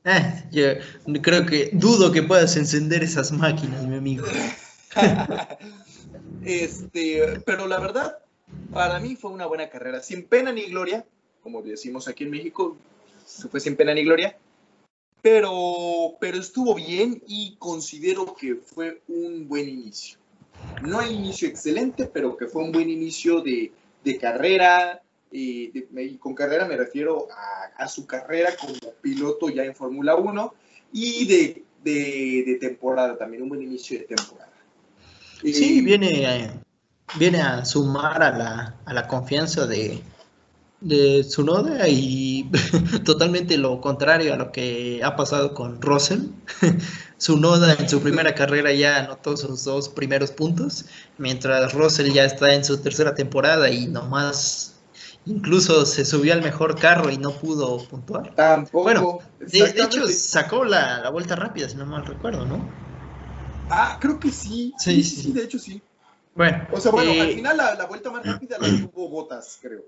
Eh, yo creo que dudo que puedas encender esas máquinas, mi amigo. [LAUGHS] este, pero la verdad, para mí fue una buena carrera, sin pena ni gloria, como decimos aquí en México, se fue sin pena ni gloria, pero, pero estuvo bien y considero que fue un buen inicio. No hay inicio excelente, pero que fue un buen inicio de, de carrera. Y con carrera me refiero a, a, su carrera como piloto ya en Fórmula 1 y de, de, de, temporada también, un buen inicio de temporada. Sí, viene, viene a sumar a la, a la confianza de, de Tsunoda y [LAUGHS] totalmente lo contrario a lo que ha pasado con Russell. [LAUGHS] Tsunoda en su primera [LAUGHS] carrera ya anotó sus dos primeros puntos, mientras Russell ya está en su tercera temporada y nomás incluso se subió al mejor carro y no pudo puntuar. Tampoco. Bueno, de, hecho sacó la, la, vuelta rápida, si no mal recuerdo, ¿no? Ah, creo que sí. Sí, sí, sí, de hecho sí. Bueno. O sea, bueno, al final la, la vuelta más rápida la [CLEARS THROAT] tuvo Botas, creo.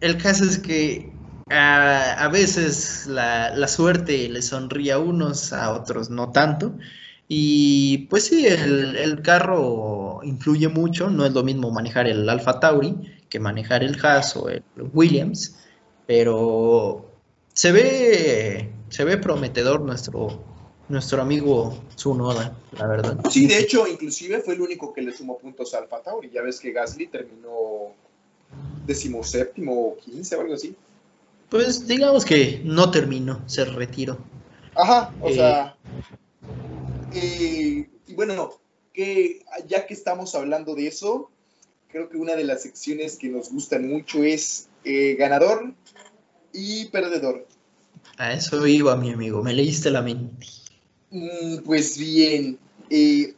El caso es que a, a veces la, la, suerte le sonríe a unos, a otros no tanto. Y pues sí, el, el, carro influye mucho, no es lo mismo manejar el Alfa Tauri que manejar el Haas o el Williams, pero se ve, se ve prometedor nuestro, nuestro amigo Tsunoda, la verdad. Sí, de hecho, inclusive fue el único que le sumó puntos a Alfa Tauri. Ya ves que Gasly terminó decimoséptimo o quince o algo así. Pues digamos que no terminó, se retiró. Ajá, o eh, sea. Eh, y bueno, que ya que estamos hablando de eso, creo que una de las secciones que nos gustan mucho es eh, ganador y perdedor. A eso iba, mi amigo, me leíste la mente. Mm, pues bien, ¿qué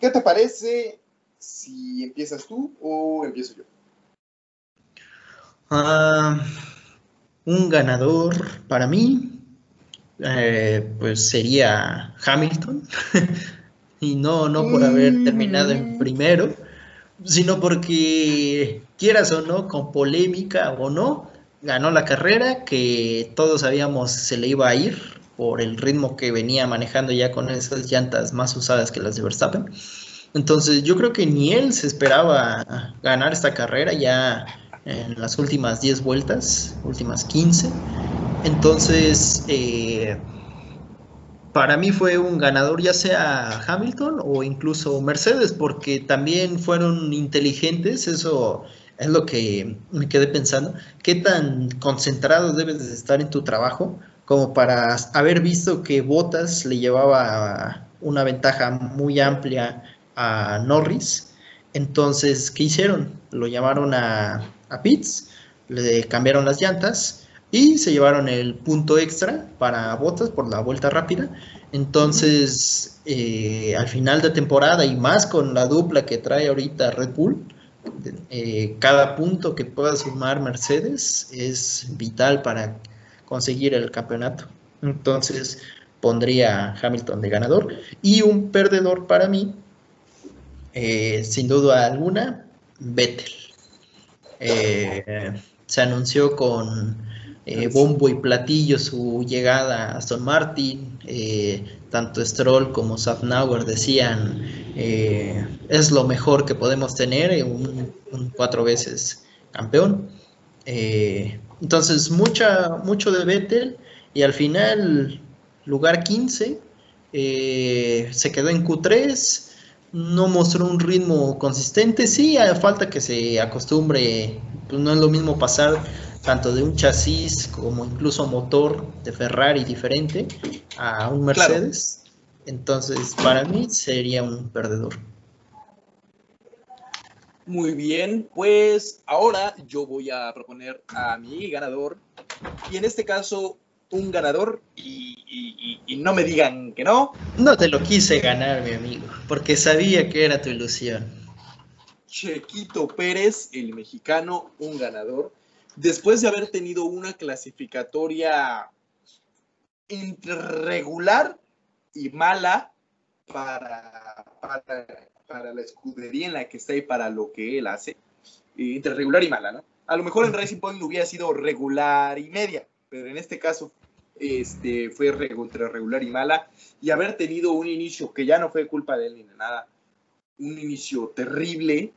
te parece si empiezas tú o empiezo yo? Uh, un ganador para mí, eh, pues sería Hamilton. [LAUGHS] y no, no por haber terminado en mm. primero, sino porque, quieras o no, con polémica o no, ganó la carrera que todos sabíamos se le iba a ir por el ritmo que venía manejando ya con esas llantas más usadas que las de Verstappen. Entonces yo creo que ni él se esperaba ganar esta carrera, ya en las últimas 10 vueltas, últimas 15. Entonces, eh, para mí fue un ganador ya sea Hamilton o incluso Mercedes, porque también fueron inteligentes, eso es lo que me quedé pensando, qué tan concentrado debes de estar en tu trabajo como para haber visto que Bottas le llevaba una ventaja muy amplia a Norris. Entonces, ¿qué hicieron? Lo llamaron a, a Pitts, le cambiaron las llantas y se llevaron el punto extra para botas por la vuelta rápida. Entonces, eh, al final de temporada y más con la dupla que trae ahorita Red Bull, eh, cada punto que pueda sumar Mercedes es vital para conseguir el campeonato. Entonces, pondría Hamilton de ganador y un perdedor para mí, eh, sin duda alguna, Vettel. Se anunció con eh, bombo y platillo su llegada a Aston Martin. Eh, tanto Stroll como Safnauer decían es lo mejor que podemos tener, un, un cuatro veces campeón. entonces, mucha, mucho de Vettel y al final, lugar 15, se quedó en Q3 no mostró un ritmo consistente. Sí, falta que se acostumbre, pues no es lo mismo pasar tanto de un chasis como incluso motor de Ferrari diferente a un Mercedes. Entonces, para mí sería un perdedor. Muy bien, pues ahora yo voy a proponer a mi ganador y en este caso un ganador y, y, no me digan que no. No te lo quise ganar, mi amigo, porque sabía que era tu ilusión. Chequito Pérez, el mexicano, un ganador, después de haber tenido una clasificatoria entre regular y mala para, para para la escudería en la que está y para lo que él hace, entre regular y mala, ¿no? A lo mejor en Racing Point hubiera sido regular y media, pero en este caso este, fue entre regular y mala, y haber tenido un inicio que ya no fue culpa de él ni de nada, un inicio terrible,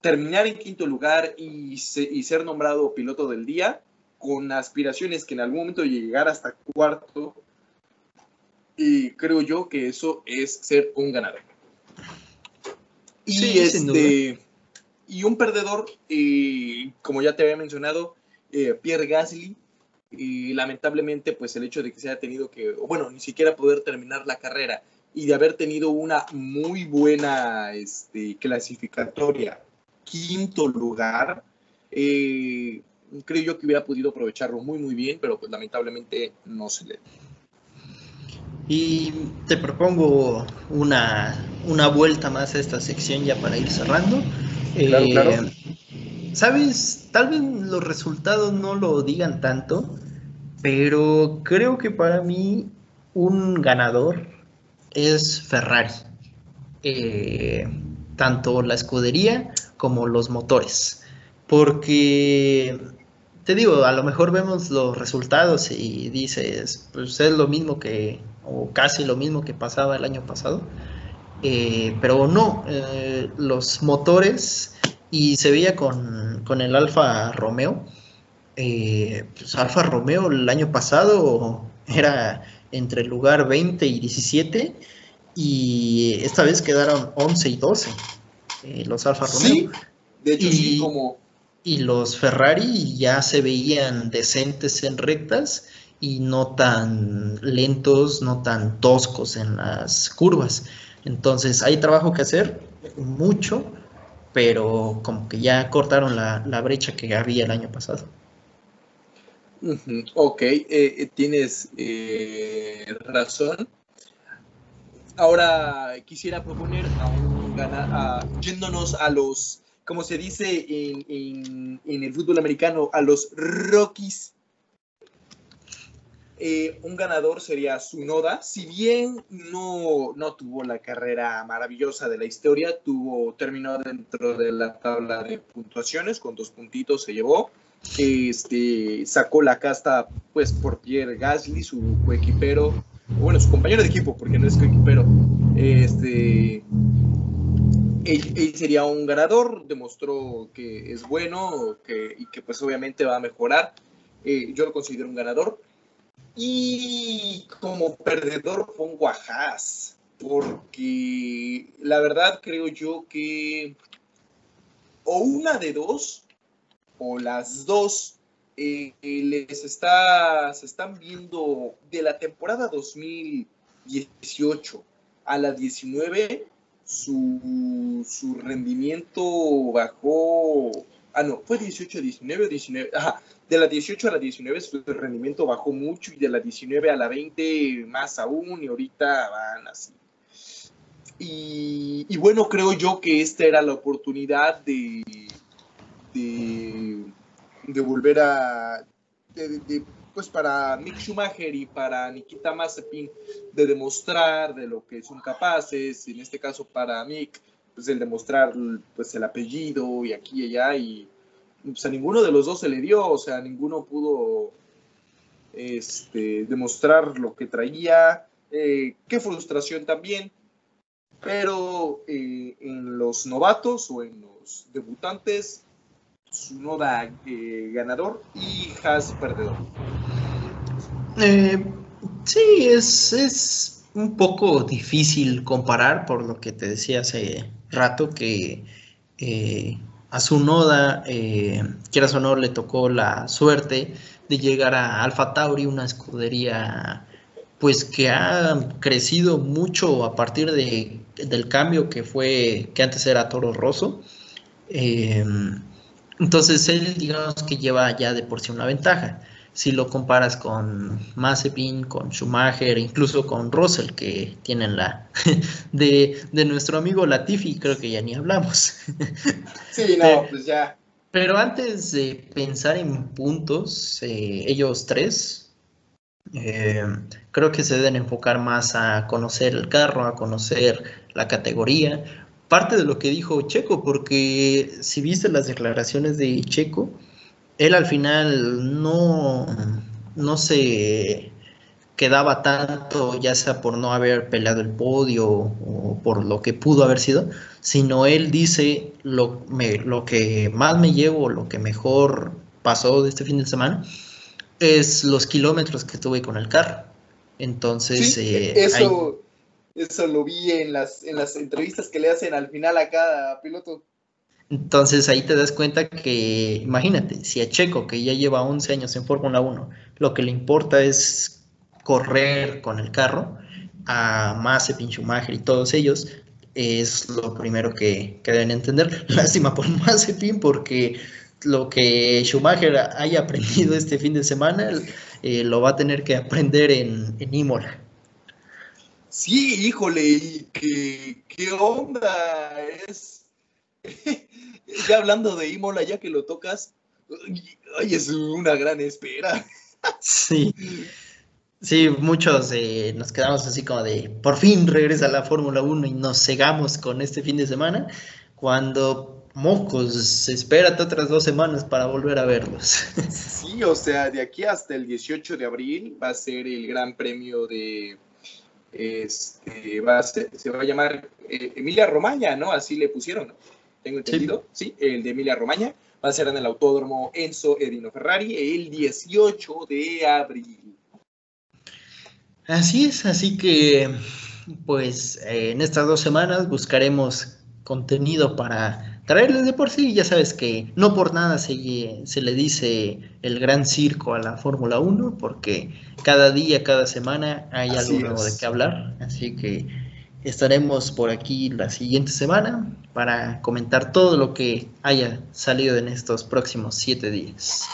terminar en quinto lugar y, y ser nombrado piloto del día, con aspiraciones que en algún momento llegar hasta cuarto, y creo yo que eso es ser un ganador. Y, este, y un perdedor, eh, como ya te había mencionado, eh, Pierre Gasly, y lamentablemente pues el hecho de que se haya tenido que, bueno, ni siquiera poder terminar la carrera y de haber tenido una muy buena este, clasificatoria, quinto lugar, eh, creo yo que hubiera podido aprovecharlo muy muy bien, pero pues lamentablemente no se le y te propongo una, vuelta más a esta sección ya para ir cerrando. Claro, eh, claro. Sabes, tal vez los resultados no lo digan tanto, pero creo que para mí un ganador es Ferrari. Eh, tanto la escudería como los motores. Porque te digo, a lo mejor vemos los resultados y dices, pues es lo mismo que o casi lo mismo que pasaba el año pasado. Eh, pero no, eh, los motores y se veía con, el Alfa Romeo. Eh, pues Alfa Romeo el año pasado era entre el lugar 20 y 17 y esta vez quedaron 11 y 12 los Alfa Romeo. de hecho sí, como... Y los Ferrari ya se veían decentes en rectas y no tan lentos, no tan toscos en las curvas. Entonces hay trabajo que hacer, mucho, pero como que ya cortaron la, brecha que había el año pasado. Ok, eh, eh, tienes eh, razón. Ahora quisiera proponer a un a, yéndonos a los, como se dice en, en el fútbol americano, a los Rockies eh, un ganador sería Sunoda. Si bien no, no tuvo la carrera maravillosa de la historia, tuvo, terminó dentro de la tabla de puntuaciones, con dos puntitos se llevó. Este, sacó la casta pues por Pierre Gasly, su coequipero, bueno, su compañero de equipo, porque no es coequipero. Este, él, sería un ganador, demostró que es bueno que, y que pues obviamente va a mejorar. Eh, yo lo considero un ganador. Y como perdedor pongo a Haas, porque la verdad creo yo que o una de dos, o las dos, eh, les está, se están viendo de la temporada 2018 a la 19, su, su rendimiento bajó, ah no, fue 18, 19 o 19, ajá, de la 18 a la 19 su rendimiento bajó mucho y de la 19 a la 20 más aún y ahorita van así. Y, bueno, creo yo que esta era la oportunidad de, de, volver a, pues para Mick Schumacher y para Nikita Mazepin de demostrar de lo que son capaces, en este caso para Mick, pues el demostrar pues el apellido y aquí y allá y pues a ninguno de los dos se le dio, o sea, ninguno pudo este, demostrar lo que traía. Eh, qué frustración también. Pero eh, en los novatos o en los debutantes, Sunoda eh, ganador y Haas perdedor. Sí, es, es un poco difícil comparar por lo que te decía hace rato que a su noda, eh, quieras o no, le tocó la suerte de llegar a Alfa Tauri, una escudería pues que ha crecido mucho a partir de, del cambio que fue, que antes era Toro Rosso. Em, entonces él, digamos que lleva ya de por sí una ventaja. Si lo comparas con Mazepin, con Schumacher, incluso con Russell, que tienen la [LAUGHS] de, de nuestro amigo Latifi, creo que ya ni hablamos. [LAUGHS] Sí, no, pues ya. Pero antes de pensar en puntos, eh, ellos tres, eh, creo que se deben enfocar más a conocer el carro, a conocer la categoría. Parte de lo que dijo Checo, porque si viste las declaraciones de Checo, él al final no, no se quedaba tanto, ya sea por no haber peleado el podio o por lo que pudo haber sido, sino él dice lo, lo que más me llevo, lo que mejor pasó de este fin de semana, es los kilómetros que tuve con el carro. Entonces, eh, eso, eso lo vi en las, en las entrevistas que le hacen al final a cada piloto. Entonces ahí te das cuenta que, imagínate, si a Checo, que ya lleva 11 años en Fórmula 1, lo que le importa es correr con el carro, a Mazepin, Schumacher y todos ellos, es lo primero que, deben entender. [LAUGHS] Lástima por Mazepin porque lo que Schumacher haya aprendido este fin de semana eh, lo va a tener que aprender en, en Imola. Sí, híjole, ¿qué, qué onda? Es. Ya hablando de Imola, ya que lo tocas, ay, es una gran espera. sí. Sí, muchos eh, nos quedamos así como de, por fin regresa la Fórmula 1 y nos cegamos con este fin de semana, cuando mocos, espérate otras dos semanas para volver a verlos. Sí, o sea, de aquí hasta el 18 de abril va a ser el gran premio de, este, va a se va a llamar eh, Emilia Romagna, ¿no? Así le pusieron, Tengo entendido, sí. el de Emilia Romagna. Va a ser en el Autódromo Enzo Edino Ferrari el 18 de abril. Así es, así que pues eh, en estas dos semanas buscaremos contenido para traerles de por sí. Ya sabes que no por nada se, se le dice el gran circo a la Fórmula 1, porque cada día, cada semana hay algo nuevo de qué hablar. Así que estaremos por aquí la siguiente semana para comentar todo lo que haya salido en estos próximos siete días.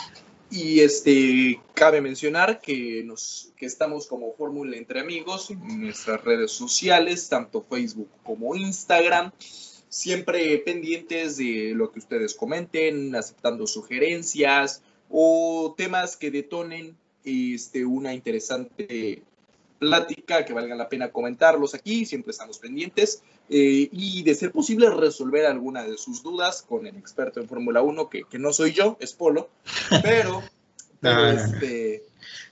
Y este, cabe mencionar que, nos, que estamos como Fórmula Entre Amigos en nuestras redes sociales, tanto Facebook como Instagram, siempre pendientes de lo que ustedes comenten, aceptando sugerencias o temas que detonen este, una interesante plática que valga la pena comentarlos aquí, siempre estamos pendientes. Eh, y de ser posible resolver alguna de sus dudas con el experto en Fórmula 1, que, que, no soy yo, es Polo, pero, [LAUGHS] pero, este,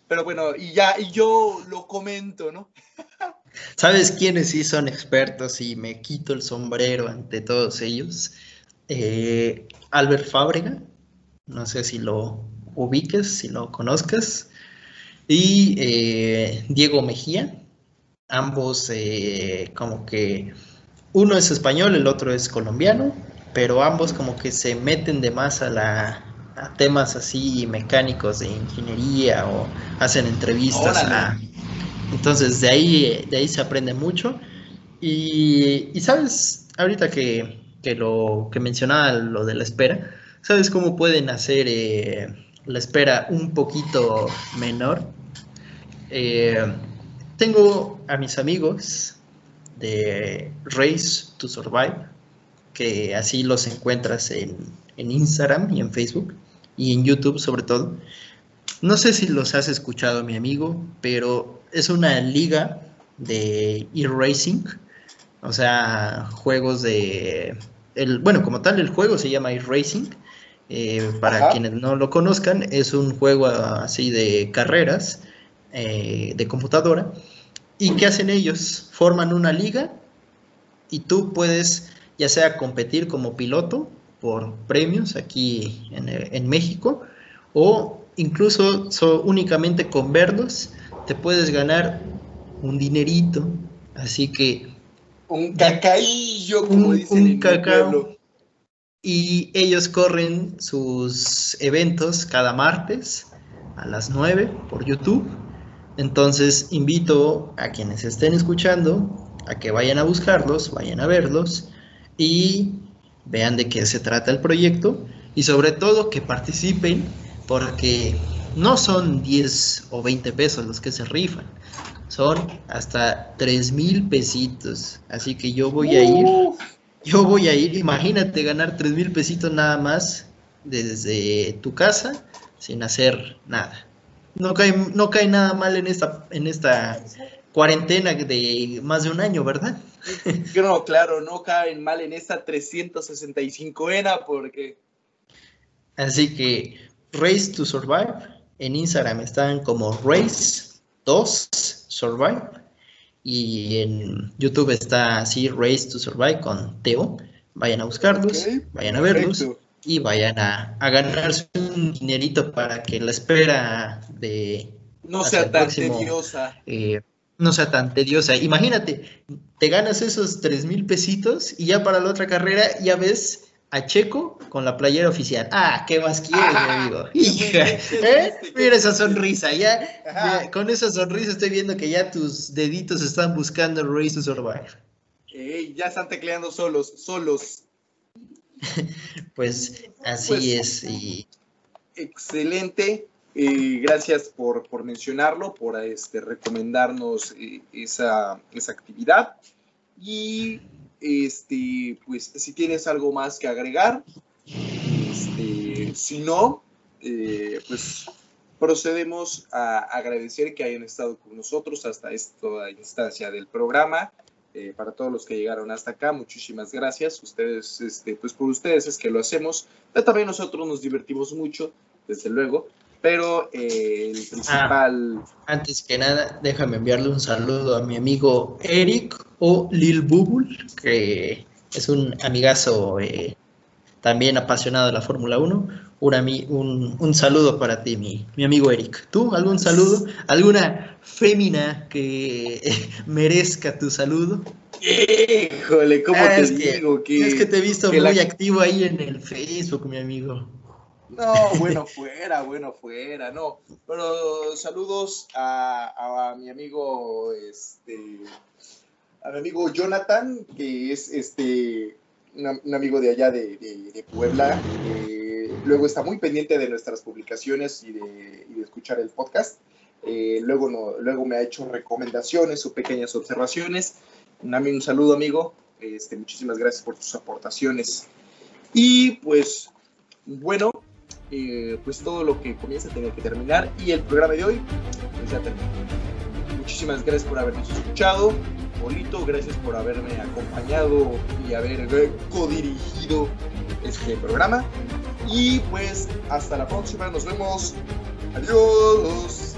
pero bueno, y ya, y yo lo comento, ¿no? [LAUGHS] ¿Sabes quiénes sí son expertos y me quito el sombrero ante todos ellos? Eh, Albert Fábrega, no sé si lo ubiques, si lo conozcas, y eh, Diego Mejía, ambos como que uno es español, el otro es colombiano, pero ambos como que se meten de más a, la, temas así mecánicos de ingeniería o hacen entrevistas. entonces de ahí, de ahí se aprende mucho. Y, sabes, ahorita que, lo que mencionaba lo de la espera, ¿sabes cómo pueden hacer eh, la espera un poquito menor? Eh, tengo a mis amigos de Race to Survive, que así los encuentras en, Instagram y en Facebook y en YouTube sobre todo. No sé si los has escuchado, mi amigo, pero es una liga de e-racing, o sea, juegos de... El, bueno, como tal, el juego se llama e-racing. Eh, para quienes no lo conozcan, es un juego así de carreras eh, de computadora ¿Y qué hacen ellos? Forman una liga y tú puedes ya sea competir como piloto por premios aquí en, México o incluso únicamente con verlos te puedes ganar un dinerito. Así que... Un cacaillo, como dicen un cacao. Y ellos corren sus eventos cada martes a las 9 por YouTube entonces invito a quienes estén escuchando a que vayan a buscarlos, vayan a verlos y vean de qué se trata el proyecto y sobre todo que participen porque no son 10 o 20 pesos los que se rifan, son hasta 3 mil pesitos. Así que yo voy a ir, yo voy a ir, imagínate ganar 3 mil pesitos nada más desde tu casa sin hacer nada. No cae, no cae nada mal en esta, en esta cuarentena de más de un año, ¿verdad? [LAUGHS] No, claro, no caen mal en esta 365 era porque... Así que Race to Survive en Instagram están como Race 2 Survive y en YouTube está así Race to Survive con Teo. Vayan a buscarlos, vayan a verlos y vayan a, a, ganarse un dinerito para que la espera de... No sea tan tediosa. Eh, no sea tan tediosa. Imagínate, te ganas esos tres mil pesitos y ya para la otra carrera ya ves a Checo con la playera oficial. Ah, ¿qué más quieres, mi amigo? [LAUGHS] Hija, ¿eh? Mira esa sonrisa, ya, con esa sonrisa estoy viendo que ya tus deditos están buscando Race to Survive. ya están tecleando solos, solos. [LAUGHS] pues así pues, es. Y... Excelente. Eh, gracias por, por, mencionarlo, por este, recomendarnos eh, esa, esa, actividad. Y este, pues si tienes algo más que agregar, este, si no, eh, pues procedemos a agradecer que hayan estado con nosotros hasta esta instancia del programa. para todos los que llegaron hasta acá, muchísimas gracias. Ustedes, este, pues por ustedes es que lo hacemos, también nosotros nos divertimos mucho, desde luego pero eh, el ah, principal... antes que nada, déjame enviarle un saludo a mi amigo Eric o Lil Bubble, que es un amigazo eh, también apasionado de la Fórmula 1. Un, un, saludo para ti, mi, mi, amigo Eric. ¿Tú algún saludo? ¿Alguna fémina que [LAUGHS] merezca tu saludo? Híjole, ¿cómo ah, te digo? Que, es que te he visto muy activo ahí en el Facebook, mi amigo. No, bueno, fuera, bueno, fuera, no. Pero saludos a, mi amigo, este, a mi amigo Jonathan, que es este, un, amigo de allá de, Puebla. luego está muy pendiente de nuestras publicaciones y de, escuchar el podcast. Eh, luego, no, luego me ha hecho recomendaciones o pequeñas observaciones. Un, un saludo, amigo. Este, muchísimas gracias por tus aportaciones. Y pues, bueno, eh, pues todo lo que comienza tiene que terminar y el programa de hoy pues ya terminó. Muchísimas gracias por habernos escuchado. Polito, gracias por haberme acompañado y haber codirigido este programa. Y pues hasta la próxima, nos vemos. Adiós.